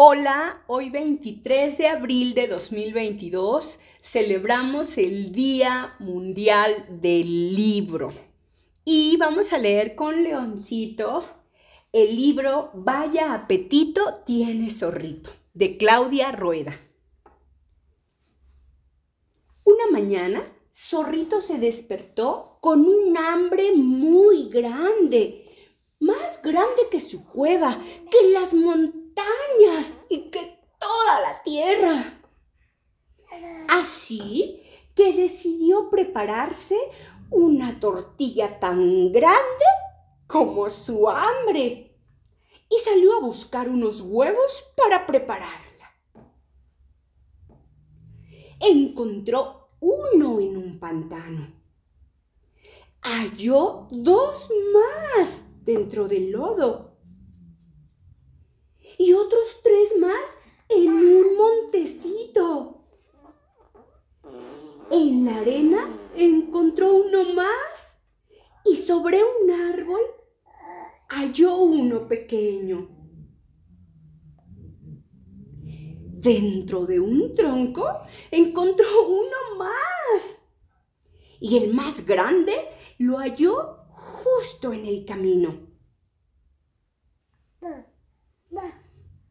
Hola, hoy 23 de abril de 2022 celebramos el Día Mundial del Libro y vamos a leer con Leoncito el libro Vaya apetito tiene zorrito de Claudia Rueda. Una mañana, Zorrito se despertó con un hambre muy grande, más grande que su cueva, que las montañas y que toda la tierra. Así que decidió prepararse una tortilla tan grande como su hambre y salió a buscar unos huevos para prepararla. Encontró uno en un pantano. Halló dos más dentro del lodo y otros tres más en un montecito. En la arena encontró uno más y sobre un árbol halló uno pequeño. Dentro de un tronco encontró uno más y el más grande lo halló justo en el camino.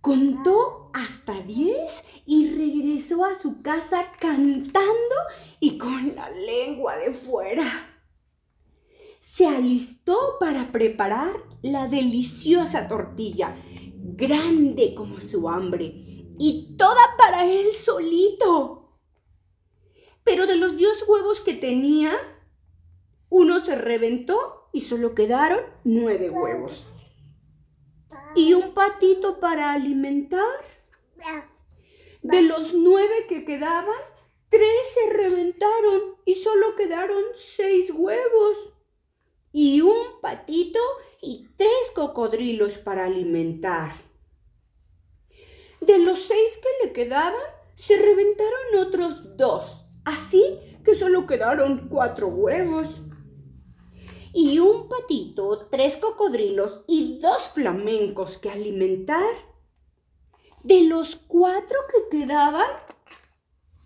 Contó hasta diez y regresó a su casa cantando y con la lengua de fuera. Se alistó para preparar la deliciosa tortilla, grande como su hambre, y toda para él solito. Pero de los diez huevos que tenía, uno se reventó y solo quedaron nueve huevos y un patito para alimentar. De los nueve que quedaban, tres se reventaron y solo quedaron seis huevos. Y un patito y tres cocodrilos para alimentar. De los seis que le quedaban, se reventaron otros dos, así que solo quedaron cuatro huevos y un patito, tres cocodrilos y dos flamencos que alimentar. De los cuatro que quedaban,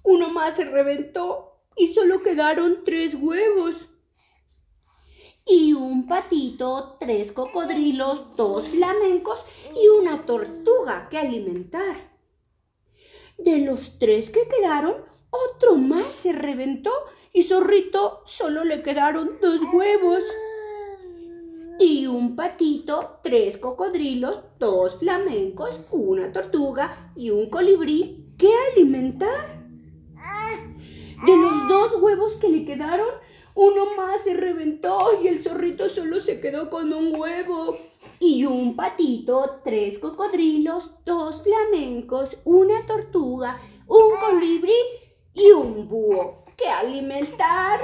uno más se reventó y solo quedaron tres huevos. Y un patito, tres cocodrilos, dos flamencos y una tortuga que alimentar. De los tres que quedaron, otro más se reventó y Zorrito solo le quedaron dos huevos. Y un patito, tres cocodrilos, dos flamencos, una tortuga y un colibrí que alimentar. De los dos huevos que le quedaron, uno más se reventó y el zorrito solo se quedó con un huevo. Y un patito, tres cocodrilos, dos flamencos, una tortuga, un colibrí y un búho que alimentar.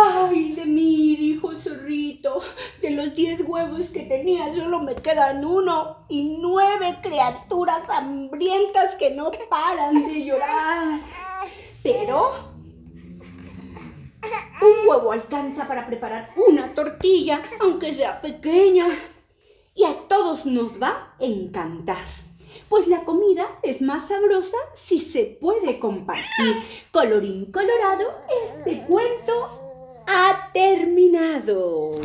Ay de mí, dijo Zorrito, de los diez huevos que tenía solo me quedan uno y nueve criaturas hambrientas que no paran de llorar. Pero un huevo alcanza para preparar una tortilla, aunque sea pequeña. Y a todos nos va a encantar. Pues la comida es más sabrosa si se puede compartir. Colorín colorado, este cuento ha terminado.